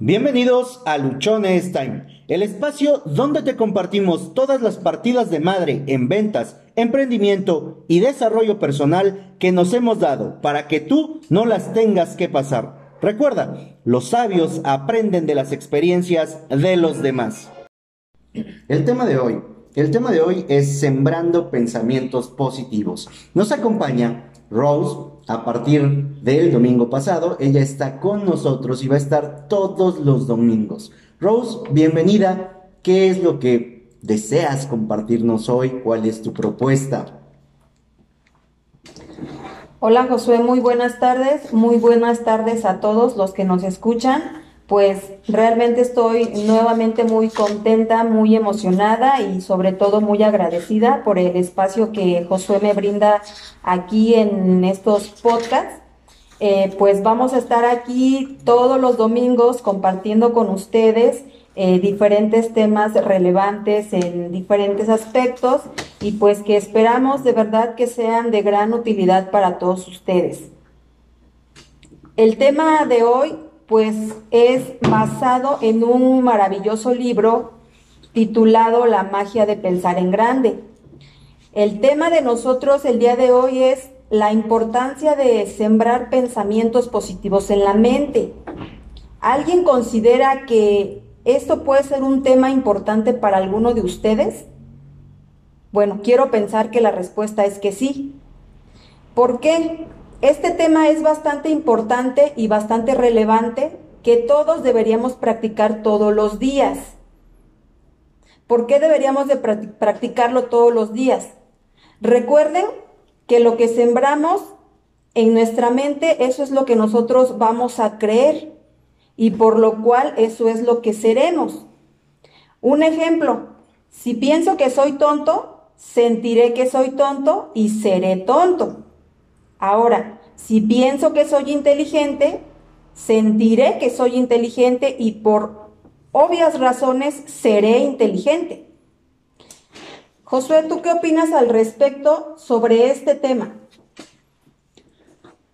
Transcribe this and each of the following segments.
Bienvenidos a Luchones Time, el espacio donde te compartimos todas las partidas de madre en ventas, emprendimiento y desarrollo personal que nos hemos dado para que tú no las tengas que pasar. Recuerda, los sabios aprenden de las experiencias de los demás. El tema de hoy, el tema de hoy es sembrando pensamientos positivos. Nos acompaña Rose a partir del domingo pasado. Ella está con nosotros y va a estar todos los domingos. Rose, bienvenida. ¿Qué es lo que deseas compartirnos hoy? ¿Cuál es tu propuesta? Hola Josué, muy buenas tardes. Muy buenas tardes a todos los que nos escuchan. Pues realmente estoy nuevamente muy contenta, muy emocionada y sobre todo muy agradecida por el espacio que Josué me brinda aquí en estos podcasts. Eh, pues vamos a estar aquí todos los domingos compartiendo con ustedes eh, diferentes temas relevantes en diferentes aspectos y pues que esperamos de verdad que sean de gran utilidad para todos ustedes. El tema de hoy pues es basado en un maravilloso libro titulado La magia de pensar en grande. El tema de nosotros el día de hoy es la importancia de sembrar pensamientos positivos en la mente. ¿Alguien considera que esto puede ser un tema importante para alguno de ustedes? Bueno, quiero pensar que la respuesta es que sí. ¿Por qué? Este tema es bastante importante y bastante relevante que todos deberíamos practicar todos los días. ¿Por qué deberíamos de practicarlo todos los días? Recuerden que lo que sembramos en nuestra mente, eso es lo que nosotros vamos a creer y por lo cual eso es lo que seremos. Un ejemplo, si pienso que soy tonto, sentiré que soy tonto y seré tonto. Ahora, si pienso que soy inteligente, sentiré que soy inteligente y por obvias razones seré inteligente. Josué, ¿tú qué opinas al respecto sobre este tema?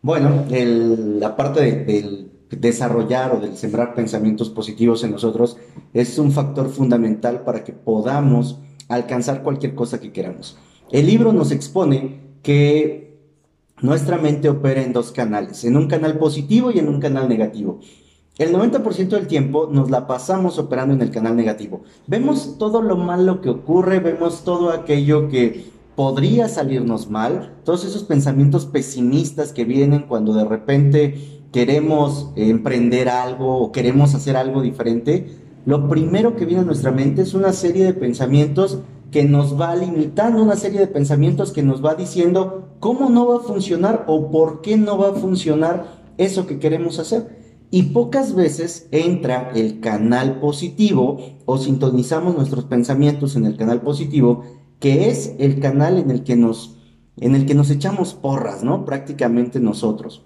Bueno, la parte del desarrollar o del sembrar pensamientos positivos en nosotros es un factor fundamental para que podamos alcanzar cualquier cosa que queramos. El libro nos expone que nuestra mente opera en dos canales, en un canal positivo y en un canal negativo. El 90% del tiempo nos la pasamos operando en el canal negativo. Vemos todo lo malo que ocurre, vemos todo aquello que podría salirnos mal, todos esos pensamientos pesimistas que vienen cuando de repente queremos emprender algo o queremos hacer algo diferente. Lo primero que viene a nuestra mente es una serie de pensamientos que nos va limitando, una serie de pensamientos que nos va diciendo cómo no va a funcionar o por qué no va a funcionar eso que queremos hacer. Y pocas veces entra el canal positivo o sintonizamos nuestros pensamientos en el canal positivo, que es el canal en el que nos, en el que nos echamos porras, ¿no? Prácticamente nosotros.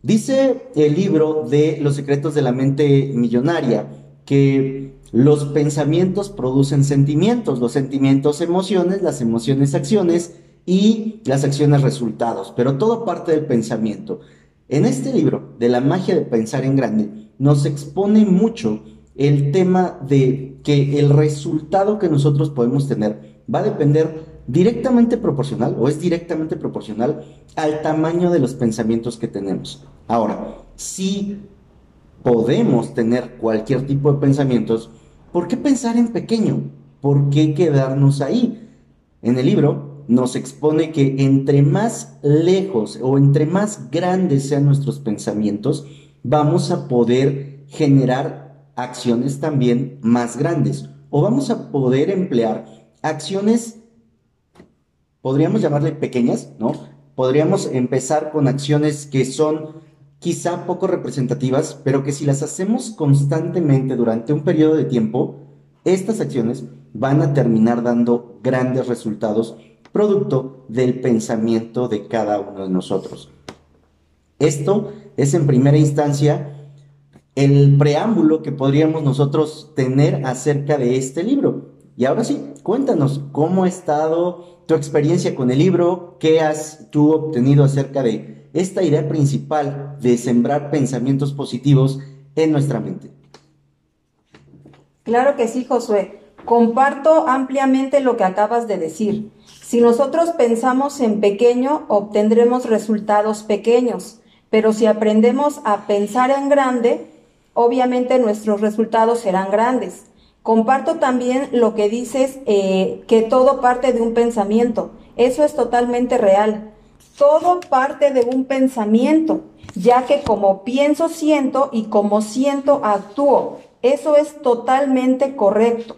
Dice el libro de Los secretos de la mente millonaria que los pensamientos producen sentimientos, los sentimientos emociones, las emociones acciones y las acciones resultados, pero todo parte del pensamiento. En este libro de la magia de pensar en grande nos expone mucho el tema de que el resultado que nosotros podemos tener va a depender directamente proporcional o es directamente proporcional al tamaño de los pensamientos que tenemos. Ahora, si podemos tener cualquier tipo de pensamientos, ¿Por qué pensar en pequeño? ¿Por qué quedarnos ahí? En el libro nos expone que entre más lejos o entre más grandes sean nuestros pensamientos, vamos a poder generar acciones también más grandes o vamos a poder emplear acciones, podríamos llamarle pequeñas, ¿no? Podríamos empezar con acciones que son quizá poco representativas, pero que si las hacemos constantemente durante un periodo de tiempo, estas acciones van a terminar dando grandes resultados producto del pensamiento de cada uno de nosotros. Esto es en primera instancia el preámbulo que podríamos nosotros tener acerca de este libro. Y ahora sí, cuéntanos cómo ha estado tu experiencia con el libro, qué has tú obtenido acerca de esta idea principal de sembrar pensamientos positivos en nuestra mente. Claro que sí, Josué. Comparto ampliamente lo que acabas de decir. Si nosotros pensamos en pequeño, obtendremos resultados pequeños, pero si aprendemos a pensar en grande, obviamente nuestros resultados serán grandes. Comparto también lo que dices, eh, que todo parte de un pensamiento. Eso es totalmente real. Todo parte de un pensamiento, ya que como pienso, siento y como siento, actúo. Eso es totalmente correcto.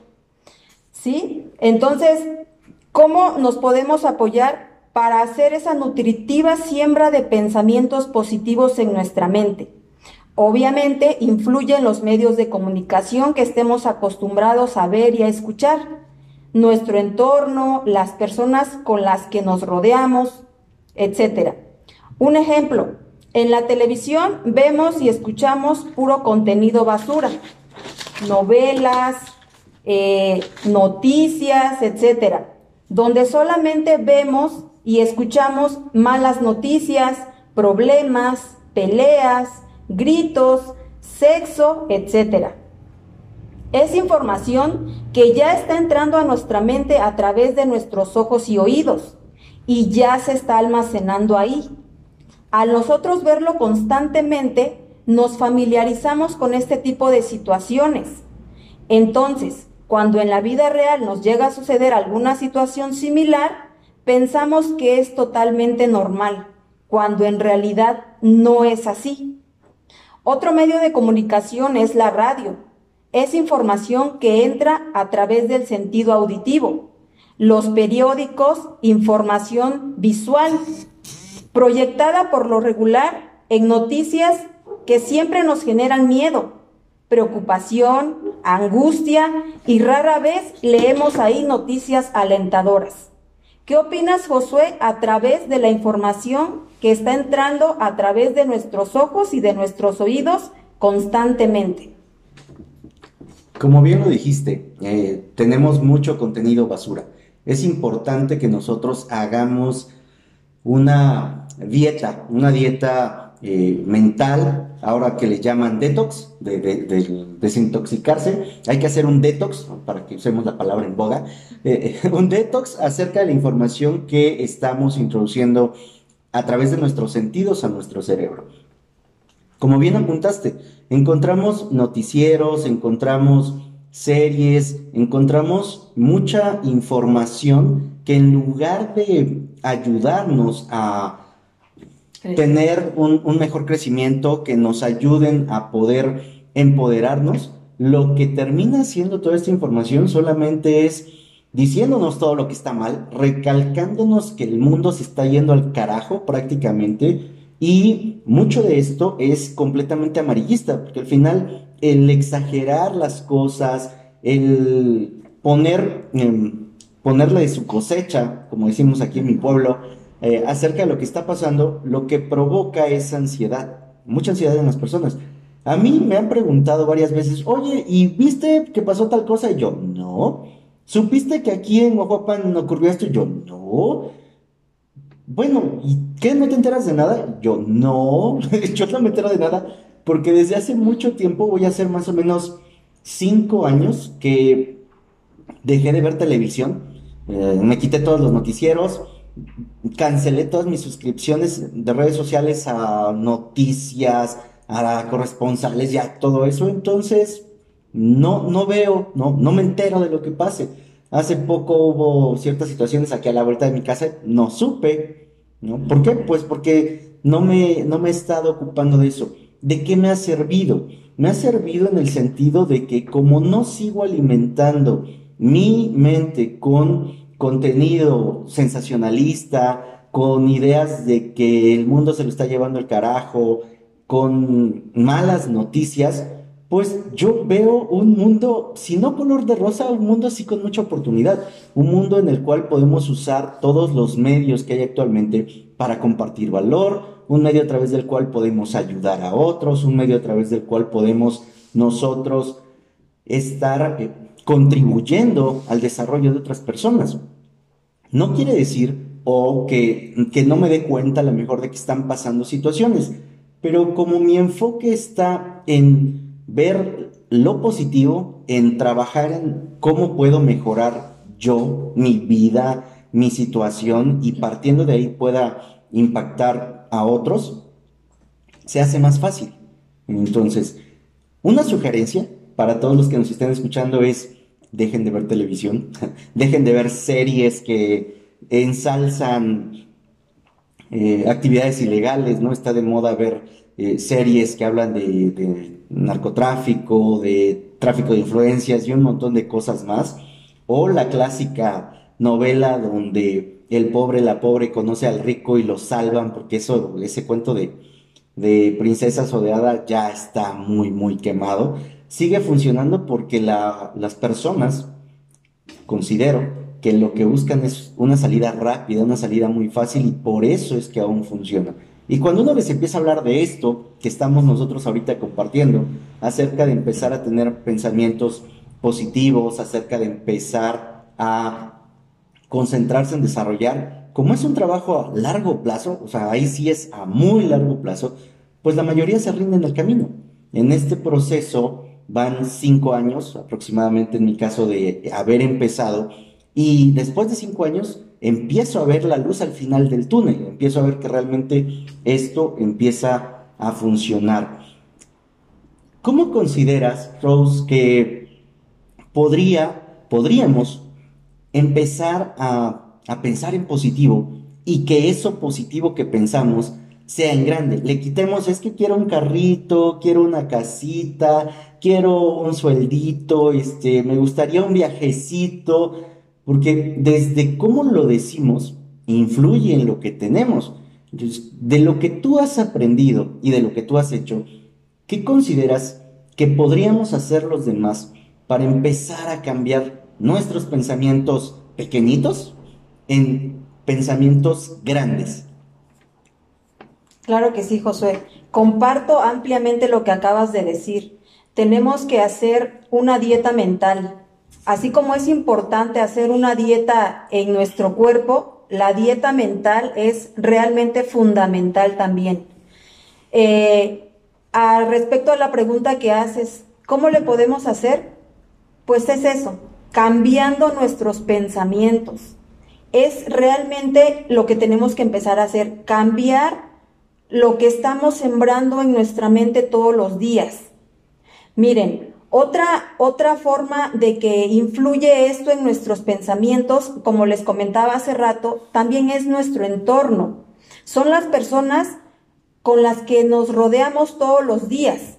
¿Sí? Entonces, ¿cómo nos podemos apoyar para hacer esa nutritiva siembra de pensamientos positivos en nuestra mente? Obviamente influyen los medios de comunicación que estemos acostumbrados a ver y a escuchar, nuestro entorno, las personas con las que nos rodeamos, etc. Un ejemplo, en la televisión vemos y escuchamos puro contenido basura, novelas, eh, noticias, etcétera, donde solamente vemos y escuchamos malas noticias, problemas, peleas, gritos, sexo, etcétera. Es información que ya está entrando a nuestra mente a través de nuestros ojos y oídos y ya se está almacenando ahí. Al nosotros verlo constantemente, nos familiarizamos con este tipo de situaciones. Entonces, cuando en la vida real nos llega a suceder alguna situación similar, pensamos que es totalmente normal, cuando en realidad no es así. Otro medio de comunicación es la radio. Es información que entra a través del sentido auditivo. Los periódicos, información visual, proyectada por lo regular en noticias que siempre nos generan miedo, preocupación, angustia y rara vez leemos ahí noticias alentadoras. ¿Qué opinas, Josué, a través de la información que está entrando a través de nuestros ojos y de nuestros oídos constantemente? Como bien lo dijiste, eh, tenemos mucho contenido basura. Es importante que nosotros hagamos una dieta, una dieta eh, mental, ahora que le llaman detox, de, desintoxicarse, hay que hacer un detox, para que usemos la palabra en boga, eh, un detox acerca de la información que estamos introduciendo a través de nuestros sentidos a nuestro cerebro. Como bien apuntaste, encontramos noticieros, encontramos series, encontramos mucha información que en lugar de ayudarnos a tener un, mejor crecimiento, que nos ayuden a poder empoderarnos, lo que termina siendo toda esta información solamente es diciéndonos todo lo que está mal, recalcándonos que el mundo se está yendo al carajo prácticamente y mucho de esto es completamente amarillista, porque al final el exagerar las cosas, el poner, em, ponerle de su cosecha, como decimos aquí en mi pueblo, eh, acerca de lo que está pasando, lo que provoca es ansiedad, mucha ansiedad en las personas. A mí me han preguntado varias veces, oye, ¿y viste que pasó tal cosa? Y yo, no. ¿Supiste que aquí en Oaxaca ocurrió esto? Yo, no. Bueno, ¿y qué? ¿No te enteras de nada? Yo, no. yo no me entero de nada porque desde hace mucho tiempo, voy a hacer más o menos cinco años que dejé de ver televisión. Eh, me quité todos los noticieros, cancelé todas mis suscripciones de redes sociales a noticias, a corresponsales, ya todo eso. Entonces, no, no veo, no, no me entero de lo que pase. Hace poco hubo ciertas situaciones aquí a la vuelta de mi casa, no supe, ¿no? ¿Por qué? Pues porque no me, no me he estado ocupando de eso. ¿De qué me ha servido? Me ha servido en el sentido de que como no sigo alimentando mi mente con contenido sensacionalista, con ideas de que el mundo se lo está llevando el carajo, con malas noticias, pues yo veo un mundo, si no color de rosa, un mundo así con mucha oportunidad, un mundo en el cual podemos usar todos los medios que hay actualmente para compartir valor, un medio a través del cual podemos ayudar a otros, un medio a través del cual podemos nosotros estar eh, contribuyendo al desarrollo de otras personas. No quiere decir o que, que no me dé cuenta a lo mejor de que están pasando situaciones, pero como mi enfoque está en ver lo positivo en trabajar en cómo puedo mejorar yo, mi vida, mi situación y partiendo de ahí pueda impactar a otros, se hace más fácil. Entonces, una sugerencia para todos los que nos estén escuchando es dejen de ver televisión, dejen de ver series que ensalzan eh, actividades ilegales, ¿no? Está de moda ver eh, series que hablan de, narcotráfico, de tráfico de influencias y un montón de cosas más. O la clásica novela donde el pobre, la pobre conoce al rico y lo salvan, porque eso, ese cuento de, de princesas o ya está muy, muy quemado. Sigue funcionando porque las personas, considero, que lo que buscan es una salida rápida, una salida muy fácil y por eso es que aún funciona. Y cuando uno les empieza a hablar de esto que estamos nosotros ahorita compartiendo, acerca de empezar a tener pensamientos positivos, acerca de empezar a concentrarse en desarrollar, como es un trabajo a largo plazo, o sea, ahí sí es a muy largo plazo, pues la mayoría se rinde en el camino. En este proceso van cinco años aproximadamente, en mi caso, de haber empezado, y después de cinco años empiezo a ver la luz al final del túnel, empiezo a ver que realmente esto empieza a funcionar. ¿Cómo consideras, Rose, que podría, podríamos empezar a, a pensar en positivo y que eso positivo que pensamos sea en grande. Le quitemos, es que quiero un carrito, quiero una casita, quiero un sueldito, este, me gustaría un viajecito, porque desde cómo lo decimos, influye en lo que tenemos. de lo que tú has aprendido y de lo que tú has hecho, ¿qué consideras que podríamos hacer los demás para empezar a cambiar nuestros pensamientos pequeñitos en pensamientos grandes? Claro que sí, Josué. Comparto ampliamente lo que acabas de decir. Tenemos que hacer una dieta mental Así como es importante hacer una dieta en nuestro cuerpo, la dieta mental es realmente fundamental también. Eh, respecto a la pregunta que haces, ¿cómo le podemos hacer? Pues es eso, cambiando nuestros pensamientos. Es realmente lo que tenemos que empezar a hacer, cambiar lo que estamos sembrando en nuestra mente todos los días. Miren, otra, otra forma de que influye esto en nuestros pensamientos, como les comentaba hace rato, también es nuestro entorno. Son las personas con las que nos rodeamos todos los días.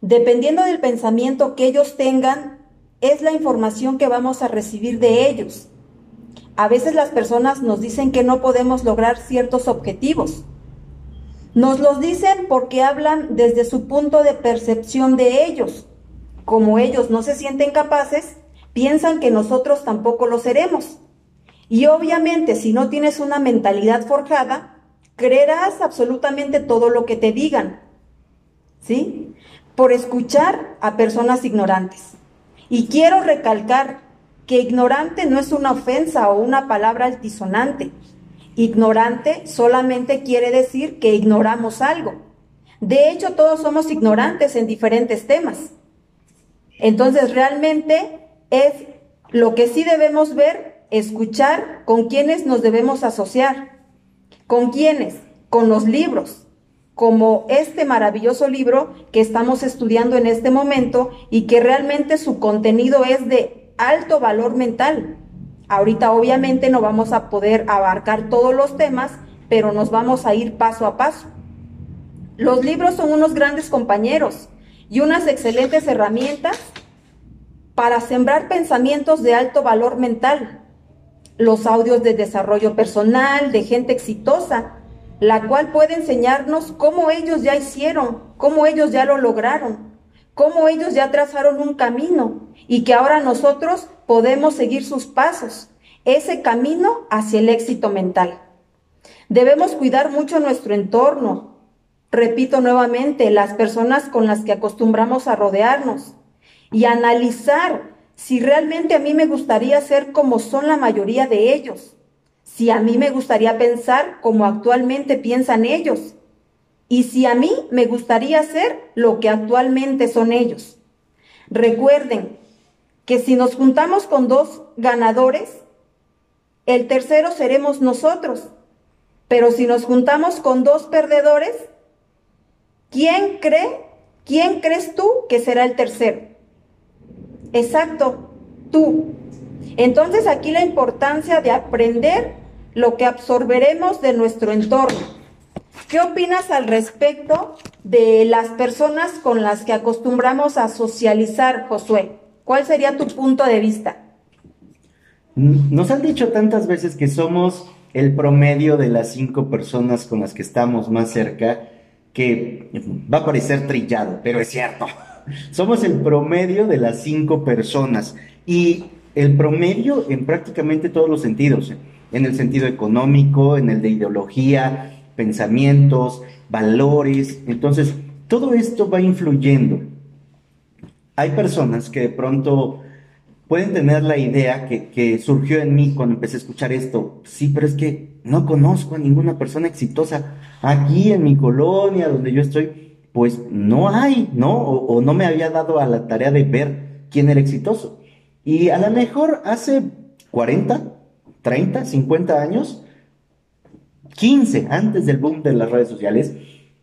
Dependiendo del pensamiento que ellos tengan, es la información que vamos a recibir de ellos. A veces las personas nos dicen que no podemos lograr ciertos objetivos. Nos los dicen porque hablan desde su punto de percepción de ellos como ellos no se sienten capaces, piensan que nosotros tampoco lo seremos. Y obviamente si no tienes una mentalidad forjada, creerás absolutamente todo lo que te digan. ¿Sí? Por escuchar a personas ignorantes. Y quiero recalcar que ignorante no es una ofensa o una palabra altisonante. Ignorante solamente quiere decir que ignoramos algo. De hecho, todos somos ignorantes en diferentes temas. Entonces, realmente es lo que sí debemos ver, escuchar con quienes nos debemos asociar. ¿Con quiénes? Con los libros, como este maravilloso libro que estamos estudiando en este momento y que realmente su contenido es de alto valor mental. Ahorita obviamente no vamos a poder abarcar todos los temas, pero nos vamos a ir paso a paso. Los libros son unos grandes compañeros y unas excelentes herramientas para sembrar pensamientos de alto valor mental. Los audios de desarrollo personal, de gente exitosa, la cual puede enseñarnos cómo ellos ya hicieron, cómo ellos ya lo lograron, cómo ellos ya trazaron un camino y que ahora nosotros podemos seguir sus pasos, ese camino hacia el éxito mental. Debemos cuidar mucho nuestro entorno, repito nuevamente, las personas con las que acostumbramos a rodearnos y analizar si realmente a mí me gustaría ser como son la mayoría de ellos, si a mí me gustaría pensar como actualmente piensan ellos. y si a mí me gustaría ser lo que actualmente son ellos. Recuerden que si nos juntamos con dos ganadores, el tercero seremos nosotros. Pero si nos juntamos con dos perdedores, ¿quién cree? ¿Quién crees tú que será el tercero? Exacto, tú. Entonces aquí la importancia de aprender lo que absorberemos de nuestro entorno. ¿Qué opinas al respecto de las personas con las que acostumbramos a socializar, Josué? ¿Cuál sería tu punto de vista? Nos han dicho tantas veces que somos el promedio de las cinco personas con las que estamos más cerca, que va a parecer trillado, pero es cierto. Somos el promedio de las cinco personas y el promedio en prácticamente todos los sentidos, en el sentido económico, en el de ideología, pensamientos, valores. Entonces, todo esto va influyendo. Hay personas que de pronto pueden tener la idea que, surgió en mí cuando empecé a escuchar esto. Sí, pero es que no conozco a ninguna persona exitosa aquí en mi colonia donde yo estoy. Pues no hay, ¿no? O, no me había dado a la tarea de ver quién era exitoso. Y a lo mejor hace 40, 30, 50 años, 15, antes del boom de las redes sociales,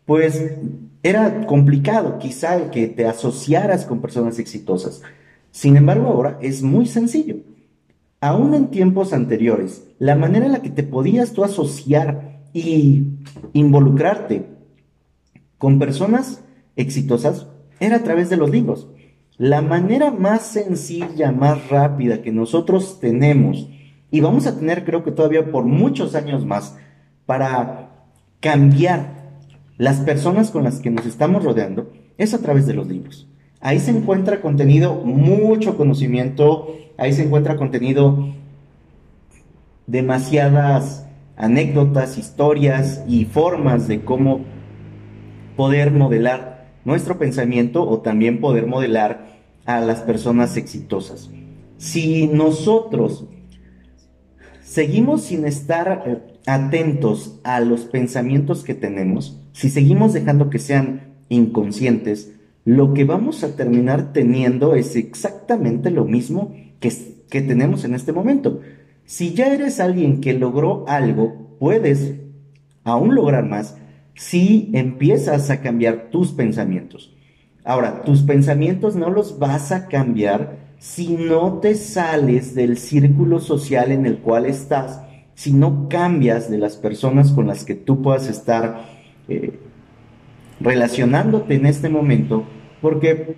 pues era complicado quizá el que te asociaras con personas exitosas. Sin embargo, ahora es muy sencillo. Aún en tiempos anteriores, la manera en la que te podías tú asociar y involucrarte con personas exitosas era a través de los libros. La manera más sencilla, más rápida que nosotros tenemos, y vamos a tener creo que todavía por muchos años más, para cambiar las personas con las que nos estamos rodeando, es a través de los libros. Ahí se encuentra contenido, mucho conocimiento, ahí se encuentra contenido, demasiadas anécdotas, historias y formas de cómo poder modelar nuestro pensamiento o también poder modelar a las personas exitosas. Si nosotros seguimos sin estar eh, atentos a los pensamientos que tenemos, si seguimos dejando que sean inconscientes, lo que vamos a terminar teniendo es exactamente lo mismo que, que tenemos en este momento. Si ya eres alguien que logró algo, puedes aún lograr más si empiezas a cambiar tus pensamientos. Ahora, tus pensamientos no los vas a cambiar si no te sales del círculo social en el cual estás, si no cambias de las personas con las que tú puedas estar eh, relacionándote en este momento, porque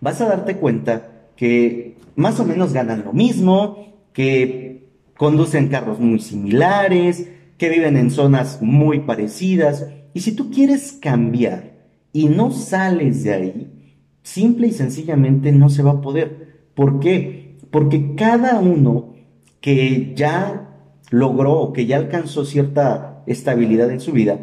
vas a darte cuenta que más o menos ganan lo mismo, que conducen carros muy similares, que viven en zonas muy parecidas. Y si tú quieres cambiar y no sales de ahí, simple y sencillamente no se va a poder. ¿Por qué? Porque cada uno que ya logró o que ya alcanzó cierta estabilidad en su vida,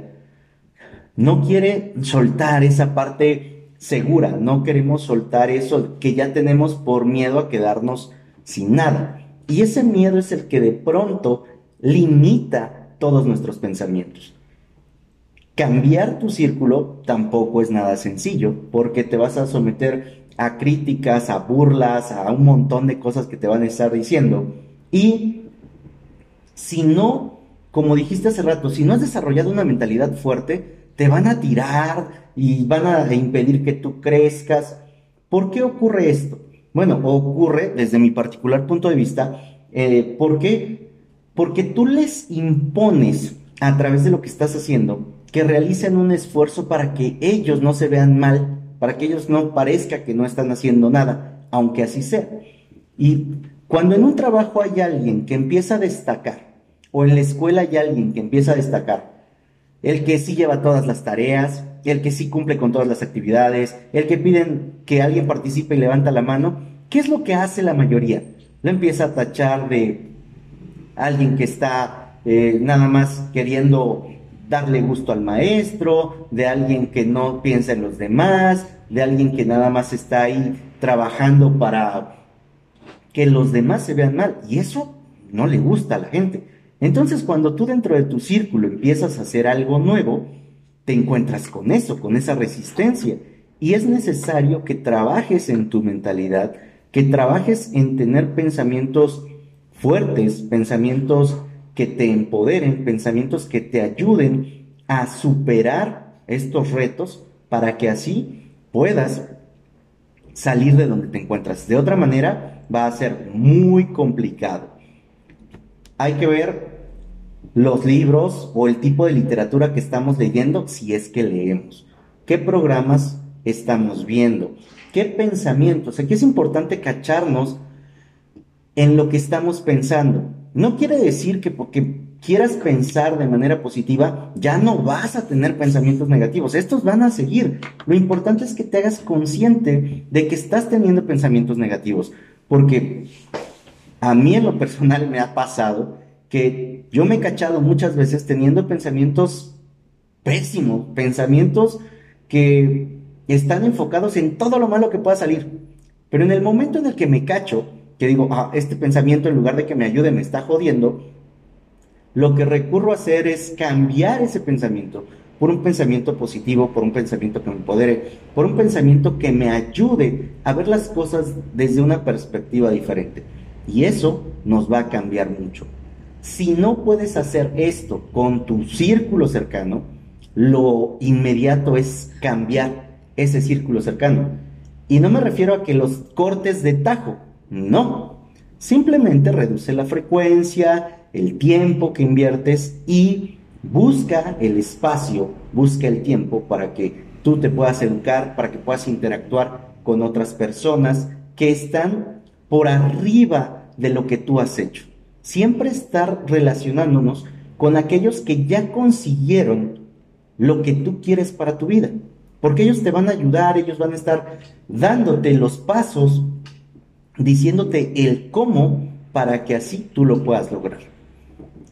no quiere soltar esa parte segura, no queremos soltar eso que ya tenemos por miedo a quedarnos sin nada. Y ese miedo es el que de pronto limita todos nuestros pensamientos. Cambiar tu círculo tampoco es nada sencillo, porque te vas a someter a críticas, a burlas, a un montón de cosas que te van a estar diciendo. Y si no, como dijiste hace rato, si no has desarrollado una mentalidad fuerte, te van a tirar y van a impedir que tú crezcas. ¿Por qué ocurre esto? Bueno, ocurre desde mi particular punto de vista, eh, porque porque tú les impones a través de lo que estás haciendo que realicen un esfuerzo para que ellos no se vean mal, para que ellos no parezca que no están haciendo nada, aunque así sea. Y cuando en un trabajo hay alguien que empieza a destacar, o en la escuela hay alguien que empieza a destacar, el que sí lleva todas las tareas, el que sí cumple con todas las actividades, el que piden que alguien participe y levanta la mano, ¿qué es lo que hace la mayoría? Lo empieza a tachar de alguien que está eh, nada más queriendo darle gusto al maestro, de alguien que no piensa en los demás, de alguien que nada más está ahí trabajando para que los demás se vean mal. Y eso no le gusta a la gente. Entonces, cuando tú dentro de tu círculo empiezas a hacer algo nuevo, te encuentras con eso, con esa resistencia. Y es necesario que trabajes en tu mentalidad, que trabajes en tener pensamientos fuertes, pensamientos que te empoderen, pensamientos que te ayuden a superar estos retos para que así puedas salir de donde te encuentras. De otra manera, va a ser muy complicado. Hay que ver los libros o el tipo de literatura que estamos leyendo si es que leemos. ¿Qué programas estamos viendo? ¿Qué pensamientos? Aquí es importante cacharnos en lo que estamos pensando. No quiere decir que porque quieras pensar de manera positiva, ya no vas a tener pensamientos negativos. Estos van a seguir. Lo importante es que te hagas consciente de que estás teniendo pensamientos negativos. Porque a mí en lo personal me ha pasado que yo me he cachado muchas veces teniendo pensamientos pésimos, pensamientos que están enfocados en todo lo malo que pueda salir. Pero en el momento en el que me cacho, que digo, ah, este pensamiento en lugar de que me ayude me está jodiendo, lo que recurro a hacer es cambiar ese pensamiento por un pensamiento positivo, por un pensamiento que me empodere, por un pensamiento que me ayude a ver las cosas desde una perspectiva diferente. Y eso nos va a cambiar mucho. Si no puedes hacer esto con tu círculo cercano, lo inmediato es cambiar ese círculo cercano. Y no me refiero a que los cortes de tajo, no. Simplemente reduce la frecuencia, el tiempo que inviertes y busca el espacio, busca el tiempo para que tú te puedas educar, para que puedas interactuar con otras personas que están por arriba de lo que tú has hecho. Siempre estar relacionándonos con aquellos que ya consiguieron lo que tú quieres para tu vida. Porque ellos te van a ayudar, ellos van a estar dándote los pasos, diciéndote el cómo para que así tú lo puedas lograr.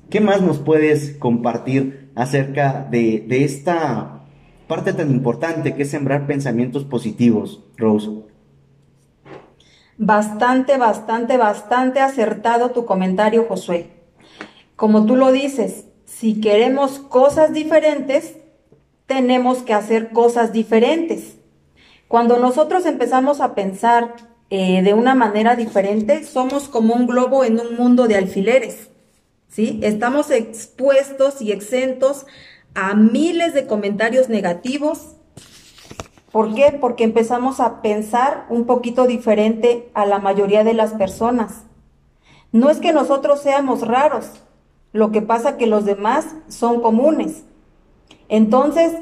¿Qué más nos puedes compartir acerca de, esta parte tan importante que es sembrar pensamientos positivos, Rose? Bastante, bastante, bastante acertado tu comentario, Josué. Como tú lo dices, si queremos cosas diferentes, tenemos que hacer cosas diferentes. Cuando nosotros empezamos a pensar eh, de una manera diferente, somos como un globo en un mundo de alfileres. ¿sí? Estamos expuestos y exentos a miles de comentarios negativos. ¿Por qué? Porque empezamos a pensar un poquito diferente a la mayoría de las personas. No es que nosotros seamos raros, lo que pasa que los demás son comunes. Entonces,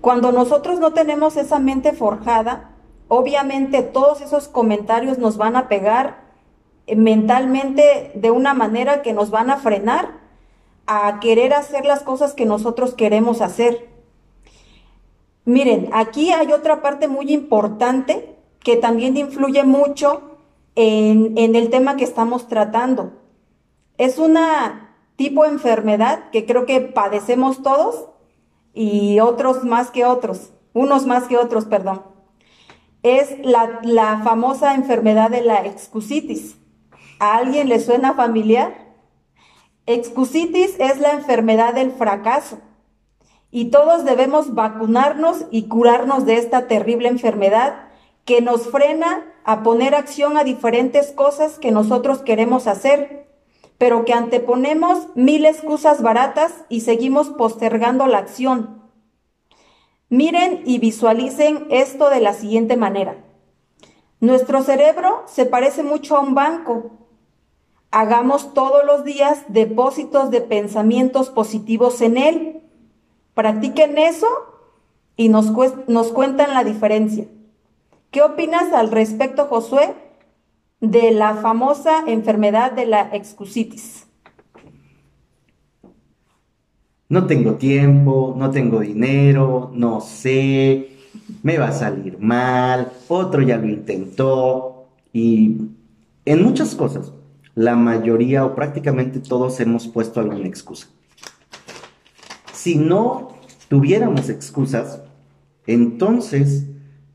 cuando nosotros no tenemos esa mente forjada, obviamente todos esos comentarios nos van a pegar mentalmente de una manera que nos van a frenar a querer hacer las cosas que nosotros queremos hacer. Miren, aquí hay otra parte muy importante que también influye mucho en, en el tema que estamos tratando. Es una tipo de enfermedad que creo que padecemos todos y otros más que otros, unos más que otros, perdón. Es la, la famosa enfermedad de la excusitis. ¿A alguien le suena familiar? Excusitis es la enfermedad del fracaso y todos debemos vacunarnos y curarnos de esta terrible enfermedad que nos frena a poner acción a diferentes cosas que nosotros queremos hacer, pero que anteponemos mil excusas baratas y seguimos postergando la acción. Miren y visualicen esto de la siguiente manera. Nuestro cerebro se parece mucho a un banco Hagamos todos los días depósitos de pensamientos positivos en él. Practiquen eso y nos, cuentan la diferencia. ¿Qué opinas al respecto, Josué, de la famosa enfermedad de la excusitis? No tengo tiempo, no tengo dinero, no sé, me va a salir mal, otro ya lo intentó y en muchas cosas la mayoría o prácticamente todos hemos puesto alguna excusa. Si no tuviéramos excusas, entonces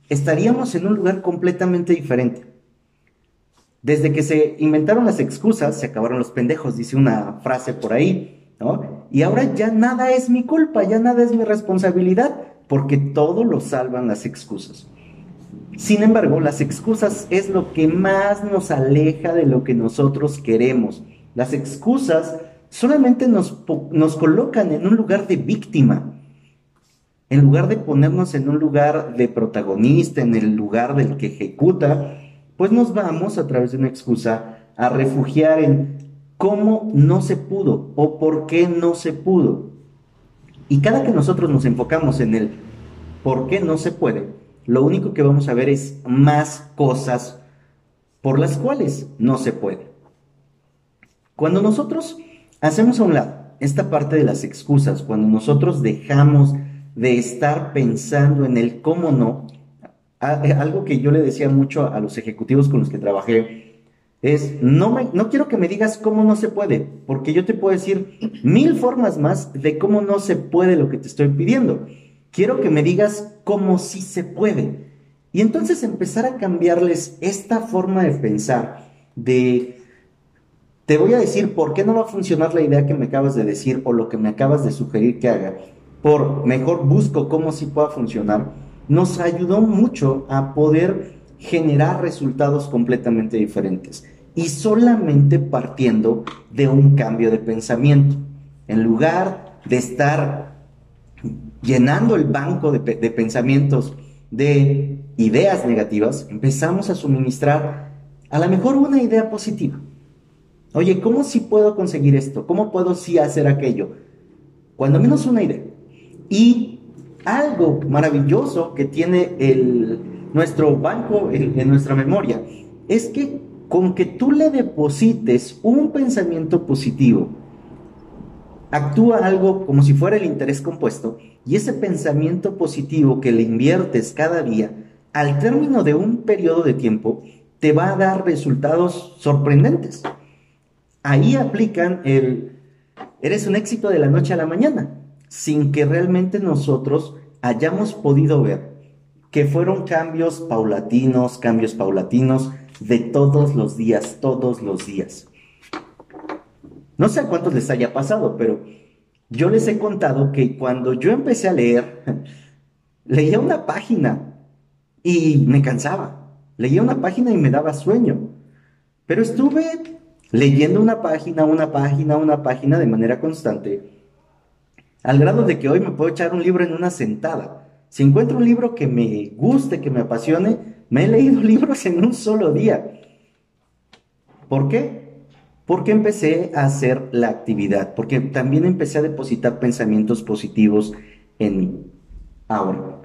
estaríamos en un lugar completamente diferente. Desde que se inventaron las excusas, se acabaron los pendejos, dice una frase por ahí, Y ahora ya nada es mi culpa, ya nada es mi responsabilidad, porque todo lo salvan las excusas. Sin embargo, las excusas es lo que más nos aleja de lo que nosotros queremos. Las excusas solamente nos, nos colocan en un lugar de víctima. En lugar de ponernos en un lugar de protagonista, en el lugar del que ejecuta, pues nos vamos a través de una excusa a refugiar en cómo no se pudo o por qué no se pudo. Y cada que nosotros nos enfocamos en el por qué no se puede, lo único que vamos a ver es más cosas por las cuales no se puede. Cuando nosotros hacemos a un lado esta parte de las excusas, cuando nosotros dejamos de estar pensando en el cómo no, algo que yo le decía mucho a los ejecutivos con los que trabajé, es, no, me, no quiero que me digas cómo no se puede, porque yo te puedo decir mil formas más de cómo no se puede lo que te estoy pidiendo. Quiero que me digas cómo sí se puede. Y entonces empezar a cambiarles esta forma de pensar, de, te voy a decir por qué no va a funcionar la idea que me acabas de decir o lo que me acabas de sugerir que haga, por mejor busco cómo sí pueda funcionar, nos ayudó mucho a poder generar resultados completamente diferentes y solamente partiendo de un cambio de pensamiento. En lugar de estar llenando el banco de, pensamientos de ideas negativas, empezamos a suministrar a lo mejor una idea positiva. Oye, ¿cómo sí puedo conseguir esto? ¿Cómo puedo sí hacer aquello? Cuando menos una idea. Y algo maravilloso que tiene el, nuestro banco en, nuestra memoria es que con que tú le deposites un pensamiento positivo, actúa algo como si fuera el interés compuesto y ese pensamiento positivo que le inviertes cada día, al término de un periodo de tiempo, te va a dar resultados sorprendentes. Ahí aplican el, eres un éxito de la noche a la mañana, sin que realmente nosotros hayamos podido ver que fueron cambios paulatinos, cambios paulatinos de todos los días, todos los días. No sé a cuántos les haya pasado, pero yo les he contado que cuando yo empecé a leer, leía una página y me cansaba. Leía una página y me daba sueño. Pero estuve leyendo una página, una página, una página de manera constante, al grado de que hoy me puedo echar un libro en una sentada. Si encuentro un libro que me guste, que me apasione, me he leído libros en un solo día. ¿Por qué? Porque empecé a hacer la actividad, porque también empecé a depositar pensamientos positivos en mí. Ahora,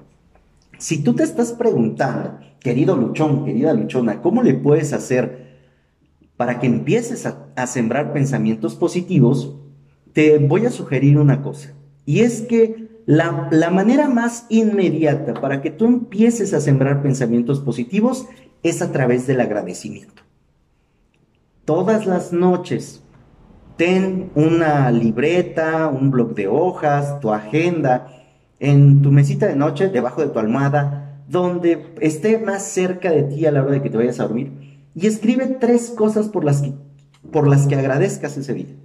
si tú te estás preguntando, querido luchón, querida luchona, ¿cómo le puedes hacer para que empieces a, a sembrar pensamientos positivos? Te voy a sugerir una cosa, y es que la, manera más inmediata para que tú empieces a sembrar pensamientos positivos es a través del agradecimiento. Todas las noches, ten una libreta, un bloc de hojas, tu agenda, en tu mesita de noche, debajo de tu almohada, donde esté más cerca de ti a la hora de que te vayas a dormir, y escribe tres cosas por las que, por las que agradezcas ese día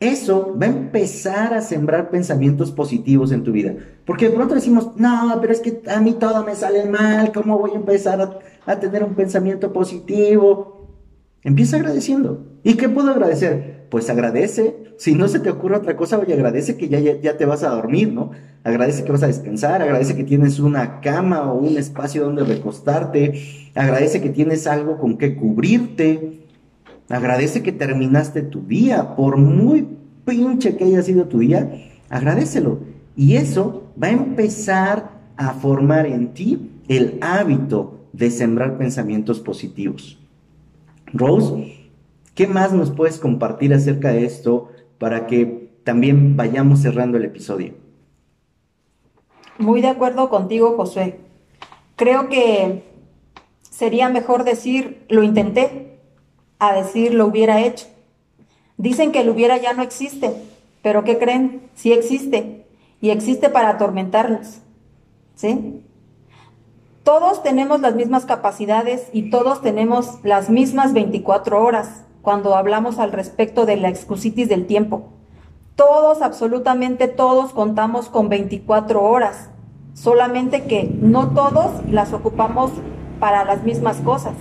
eso va a empezar a sembrar pensamientos positivos en tu vida. Porque de pronto decimos, no, pero es que a mí todo me sale mal, ¿cómo voy a empezar a, tener un pensamiento positivo? Empieza agradeciendo. ¿Y qué puedo agradecer? Pues agradece. Si no se te ocurre otra cosa, oye, agradece que ya, ya, te vas a dormir, ¿no? Agradece que vas a descansar, agradece que tienes una cama o un espacio donde recostarte, agradece que tienes algo con que cubrirte, Agradece que terminaste tu día, por muy pinche que haya sido tu día, agradecelo. Y eso va a empezar a formar en ti el hábito de sembrar pensamientos positivos. Rose, ¿qué más nos puedes compartir acerca de esto para que también vayamos cerrando el episodio? Muy de acuerdo contigo, Josué. Creo que sería mejor decir, lo intenté, a decir lo hubiera hecho. Dicen que el hubiera ya no existe, pero ¿qué creen? Sí existe y existe para atormentarnos. ¿Sí? Todos tenemos las mismas capacidades y todos tenemos las mismas 24 horas cuando hablamos al respecto de la excusitis del tiempo. Todos, absolutamente todos, contamos con 24 horas. solamente que no todos las ocupamos para las mismas cosas.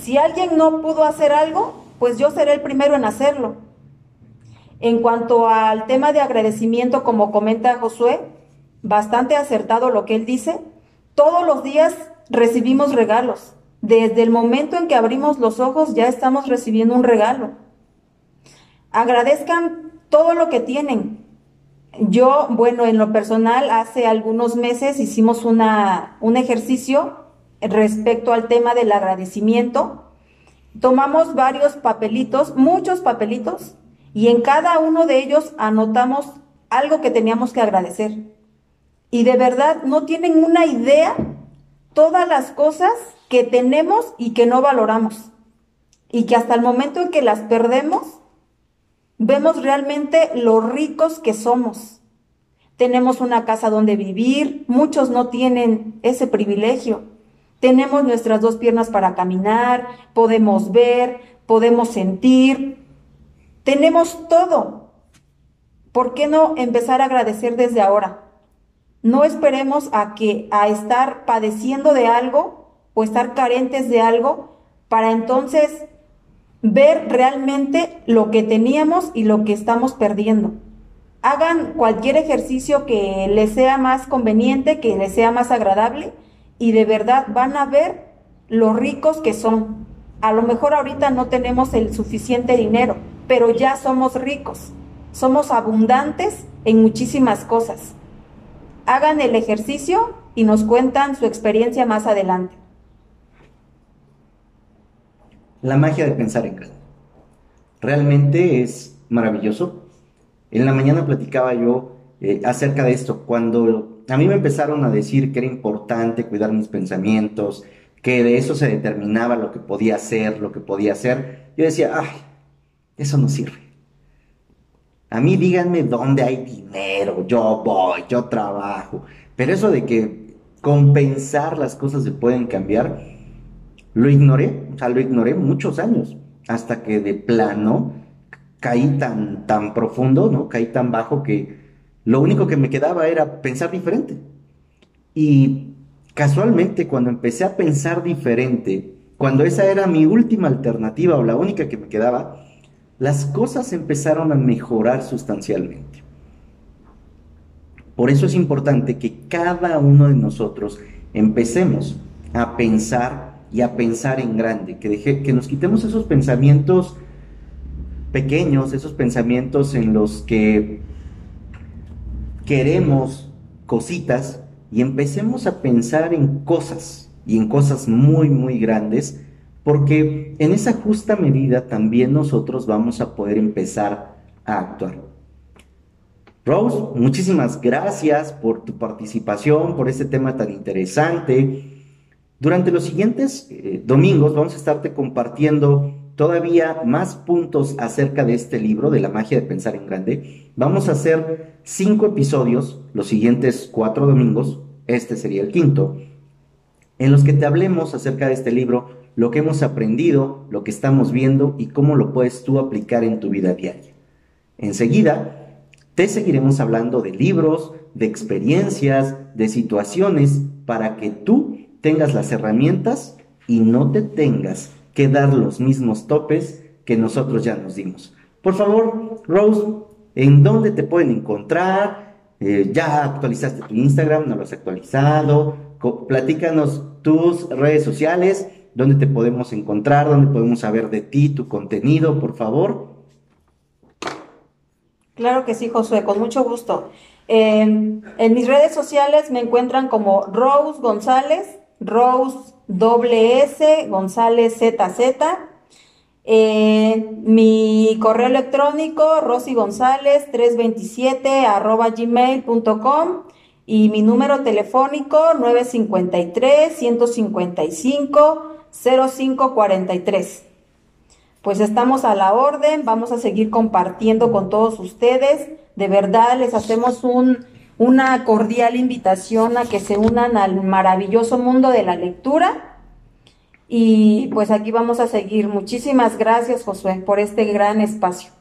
Si alguien no pudo hacer algo, pues yo seré el primero en hacerlo. En cuanto al tema de agradecimiento, como comenta Josué, bastante acertado lo que él dice, todos los días recibimos regalos. Desde el momento en que abrimos los ojos ya estamos recibiendo un regalo. Agradezcan todo lo que tienen. Yo, bueno, en lo personal, hace algunos meses hicimos una, un ejercicio respecto al tema del agradecimiento. Tomamos varios papelitos, muchos papelitos, y en cada uno de ellos anotamos algo que teníamos que agradecer. Y de verdad no tienen una idea todas las cosas que tenemos y que no valoramos. Y que hasta el momento en que las perdemos, vemos realmente lo ricos que somos. Tenemos una casa donde vivir, muchos no tienen ese privilegio. Tenemos nuestras dos piernas para caminar, podemos ver, podemos sentir, tenemos todo. ¿Por qué no empezar a agradecer desde ahora? No esperemos a que a estar padeciendo de algo o estar carentes de algo para entonces ver realmente lo que teníamos y lo que estamos perdiendo. Hagan cualquier ejercicio que les sea más conveniente, que les sea más agradable y de verdad van a ver lo ricos que son. A lo mejor ahorita no tenemos el suficiente dinero, pero ya somos ricos. Somos abundantes en muchísimas cosas. Hagan el ejercicio y nos cuentan su experiencia más adelante. La magia de pensar en grande. Realmente es maravilloso. En la mañana platicaba yo eh, acerca de esto. Cuando a mí me empezaron a decir que era importante cuidar mis pensamientos, que de eso se determinaba lo que podía hacer, lo que podía hacer, yo decía, ay, eso no sirve. A mí díganme dónde hay dinero, yo voy, yo trabajo. Pero eso de que compensar las cosas se pueden cambiar, lo ignoré, o sea, lo ignoré muchos años, hasta que de plano caí tan, tan profundo, ¿no? Caí tan bajo que lo único que me quedaba era pensar diferente. Y casualmente cuando empecé a pensar diferente, cuando esa era mi última alternativa o la única que me quedaba, las cosas empezaron a mejorar sustancialmente. Por eso es importante que cada uno de nosotros empecemos a pensar y a pensar en grande, que, que nos quitemos esos pensamientos pequeños, esos pensamientos en los que queremos cositas y empecemos a pensar en cosas y en cosas muy, muy grandes, porque en esa justa medida también nosotros vamos a poder empezar a actuar. Rose, muchísimas gracias por tu participación, por este tema tan interesante. Durante los siguientes eh, domingos vamos a estarte compartiendo todavía más puntos acerca de este libro, de la magia de pensar en grande. Vamos a hacer cinco episodios, los siguientes cuatro domingos, este sería el quinto, en los que te hablemos acerca de este libro, lo que hemos aprendido, lo que estamos viendo y cómo lo puedes tú aplicar en tu vida diaria. Enseguida, te seguiremos hablando de libros, de experiencias, de situaciones, para que tú tengas las herramientas y no te tengas que dar los mismos topes que nosotros ya nos dimos. Por favor, Rose, ¿en dónde te pueden encontrar? Eh, ¿Ya actualizaste tu Instagram? ¿No lo has actualizado? platícanos tus redes sociales, dónde te podemos encontrar, dónde podemos saber de ti, tu contenido, por favor. Claro que sí, Josué, con mucho gusto. en mis redes sociales me encuentran como Rose González, Rose S, González ZZ. Eh, mi correo electrónico, Rosy González 327 arroba gmail.com y mi número telefónico 953 155 0543. Pues estamos a la orden, vamos a seguir compartiendo con todos ustedes. De verdad les hacemos un una cordial invitación a que se unan al maravilloso mundo de la lectura. Y pues aquí vamos a seguir. Muchísimas gracias, Josué, por este gran espacio.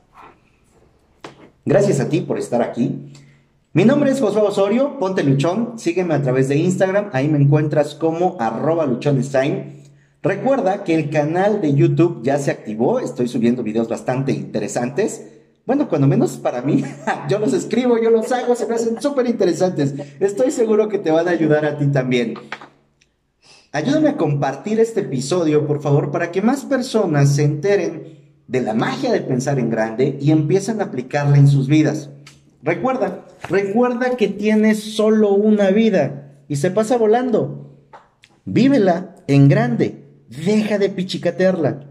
Gracias a ti por estar aquí. Mi nombre es Josué Osorio, ponte luchón, sígueme a través de Instagram, ahí me encuentras como arroba luchonstein. Recuerda que el canal de YouTube ya se activó, estoy subiendo videos bastante interesantes. Bueno, cuando menos para mí, yo los escribo, yo los hago, se me hacen súper interesantes. Estoy seguro que te van a ayudar a ti también. Ayúdame a compartir este episodio, por favor, para que más personas se enteren de la magia de pensar en grande y empiecen a aplicarla en sus vidas. Recuerda, recuerda que tienes solo una vida y se pasa volando. Vívela en grande, deja de pichicatearla.